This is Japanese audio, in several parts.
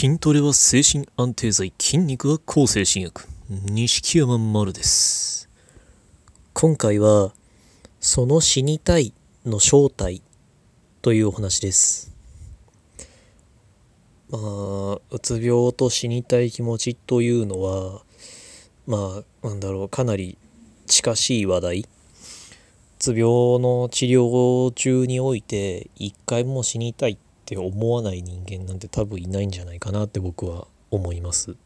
筋トレは精神安定剤、筋肉は抗精神薬。錦山丸です。今回は、その死にたいの正体というお話です。まあ、うつ病と死にたい気持ちというのは、まあ、なんだろう、かなり近しい話題。うつ病の治療中において、一回も死にたいってって思わない人間なんて多分いないんじゃないかなって僕は思います。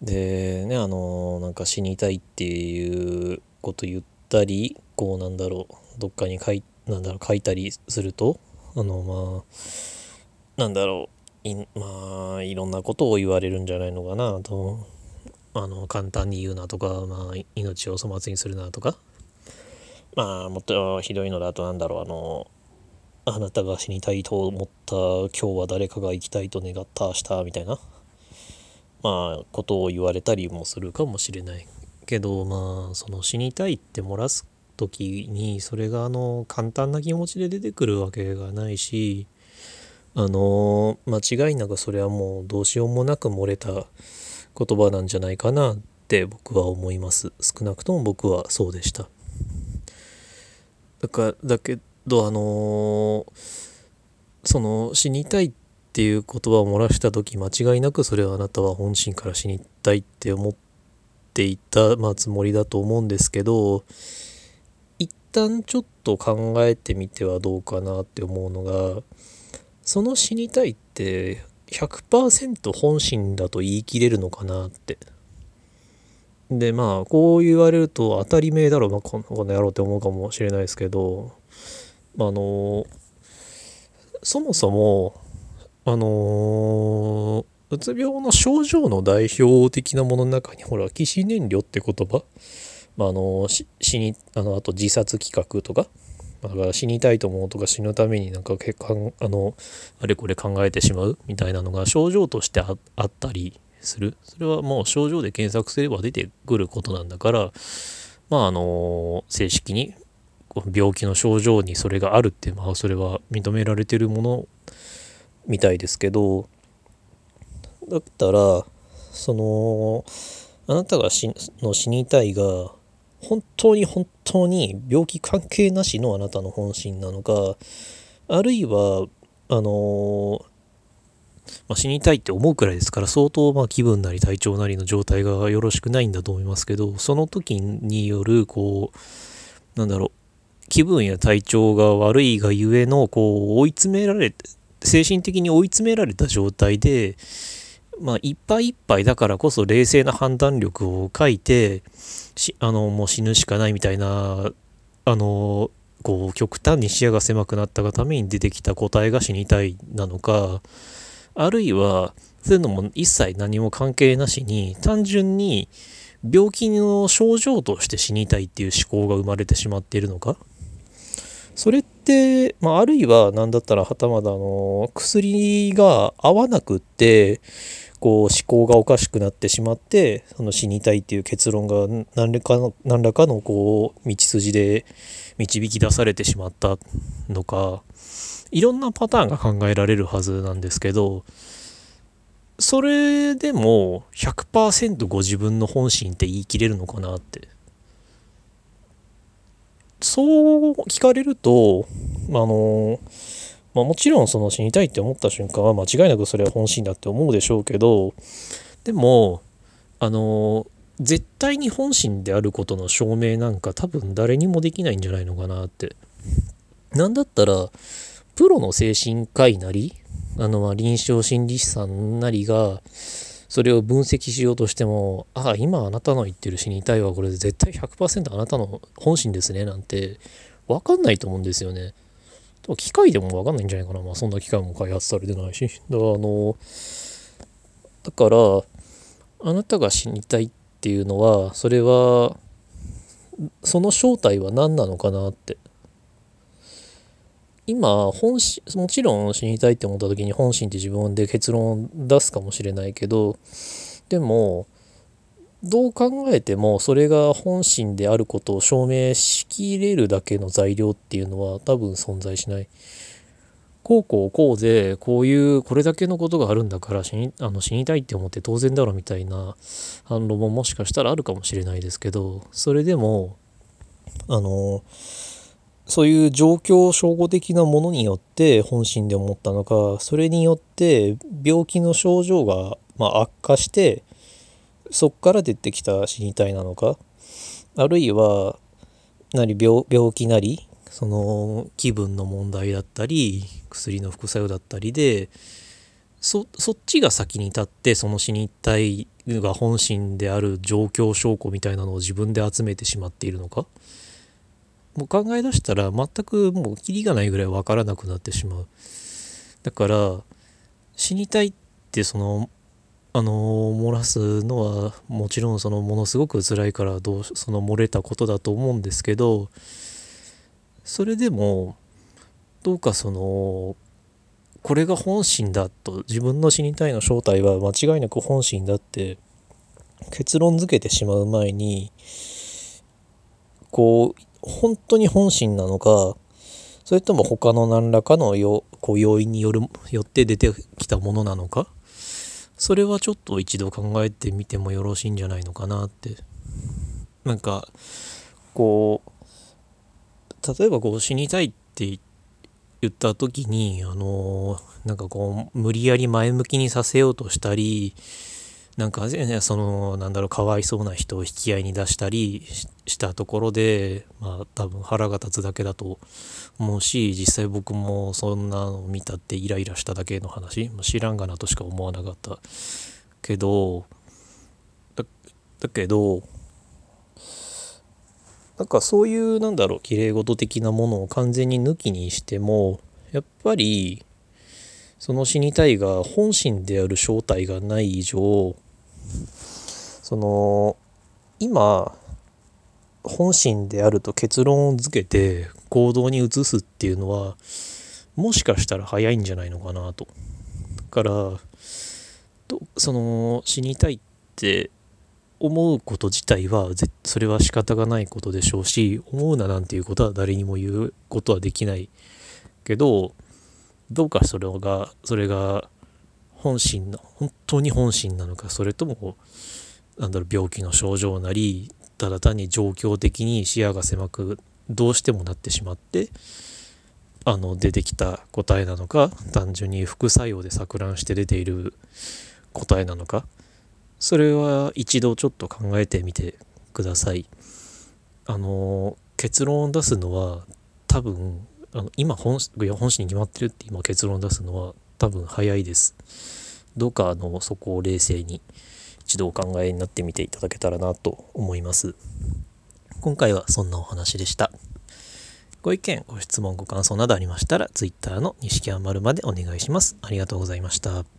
でねあのなんか死にたいっていうこと言ったりこうなんだろうどっかに書いなんだろう書いたりするとあのまあなんだろういまあいろんなことを言われるんじゃないのかなとあの簡単に言うなとか、まあ、命を粗末にするなとかまあもっとひどいのだとなんだろうあのあなたが死にたいと思った今日は誰かが生きたいと願った明日みたいな。まあことを言われたりもするかもしれないけどまあその死にたいって漏らす時にそれがあの簡単な気持ちで出てくるわけがないしあの間違いなくそれはもうどうしようもなく漏れた言葉なんじゃないかなって僕は思います。少なくとも僕はそうでした。だからだけどあのその死にたいっていう言葉を漏らした時間違いなくそれはあなたは本心から死にたいって思っていた、まあ、つもりだと思うんですけど一旦ちょっと考えてみてはどうかなって思うのがその死にたいって100%本心だと言い切れるのかなって。でまあこう言われると当たり前だろう、まあ、この野郎って思うかもしれないですけどあのそもそもあのうつ病の症状の代表的なものの中にほら起死燃料って言葉、まあ、あの死にあのあと自殺企画とかだから死にたいと思うとか死ぬためになんか結果あのあれこれ考えてしまうみたいなのが症状としてあったりする。それはもう症状で検索すれば出てくることなんだからまああの正式に病気の症状にそれがあるってまあそれは認められてるものみたいですけどだったらそのあなたが死の死にたいが本当に本当に病気関係なしのあなたの本心なのかあるいはあのまあ、死にたいって思うくらいですから相当ま気分なり体調なりの状態がよろしくないんだと思いますけどその時によるこうなんだろう気分や体調が悪いがゆえのこう追い詰められ精神的に追い詰められた状態でまあいっぱいいっぱいだからこそ冷静な判断力を書いてあのもう死ぬしかないみたいなあのこう極端に視野が狭くなったがために出てきた答えが死にたいなのかあるいはそういうのも一切何も関係なしに単純に病気の症状として死にたいっていう思考が生まれてしまっているのかそれって、まあ、あるいは何だったらはたまたあの薬が合わなくってこう思考がおかしくなってしまってその死にたいっていう結論が何らかの何らかのこう道筋で導き出されてしまったのかいろんなパターンが考えられるはずなんですけどそれでも100%ご自分の本心って言い切れるのかなって。そう聞かれるとあのまあ、もちろんその死にたいって思った瞬間は間違いなくそれは本心だって思うでしょうけどでもあの絶対に本心であることの証明なんか多分誰にもできないんじゃないのかなって。なんだったらプロの精神科医なりあのま臨床心理士さんなりがそれを分析しようとしてもああ今あなたの言ってる死にたいはこれ絶対100%あなたの本心ですねなんて分かんないと思うんですよね。機械でも分かんないんじゃないかな。まあそんな機械も開発されてないし。だからあの、だから、あなたが死にたいっていうのは、それは、その正体は何なのかなって。今、本心、もちろん死にたいって思った時に本心って自分で結論を出すかもしれないけど、でも、どう考えてもそれが本心であることを証明しきれるだけの材料っていうのは多分存在しない。こうこうこうでこういうこれだけのことがあるんだから死にあの死にたいって思って当然だろみたいな反論ももしかしたらあるかもしれないですけどそれでもあのそういう状況証拠的なものによって本心で思ったのかそれによって病気の症状が、ま、悪化してそっから出てきた死にたいなのかあるいはなり病気なりその気分の問題だったり薬の副作用だったりでそそっちが先に立ってその死にたいが本心である状況証拠みたいなのを自分で集めてしまっているのかもう考え出したら全くもうキリがないぐらい分からなくなってしまう。だから死にたいってそのあの漏らすのはもちろんそのものすごく辛いからどうその漏れたことだと思うんですけどそれでもどうかそのこれが本心だと自分の死にたいの正体は間違いなく本心だって結論付けてしまう前にこう本当に本心なのかそれとも他の何らかのよこう要因によるよって出てきたものなのかそれはちょっと一度考えてみてもよろしいんじゃないのかなって。なんかこう例えばこう死にたいって言った時にあのなんかこう無理やり前向きにさせようとしたりなんかそのなんだろうかわいそうな人を引き合いに出したりしたところでまあ多分腹が立つだけだと思うし実際僕もそんなの見たってイライラしただけの話知らんがなとしか思わなかったけどだだけどなんかそういうなんだろうきれい事的なものを完全に抜きにしてもやっぱりその死にたいが本心である正体がない以上その今本心であると結論を付けて行動に移すっていうのはもしかしたら早いんじゃないのかなと。だからその死にたいって思うこと自体はそれは仕方がないことでしょうし思うななんていうことは誰にも言うことはできないけどどうかそれがそれが本心の本当に本心なのかそれともなんだろう病気の症状なりただ単に状況的に視野が狭くどうしてもなってしまってあの出てきた答えなのか単純に副作用で錯乱して出ている答えなのかそれは一度ちょっと考えてみてください。あの結論を出すのは多分あの今本本心に決まってるって今結論を出すのは多分早いです。どうかあのそこを冷静に一度お考えになってみていただけたらなと思います。今回はそんなお話でした。ご意見、ご質問、ご感想などありましたら Twitter の西木まるまでお願いします。ありがとうございました。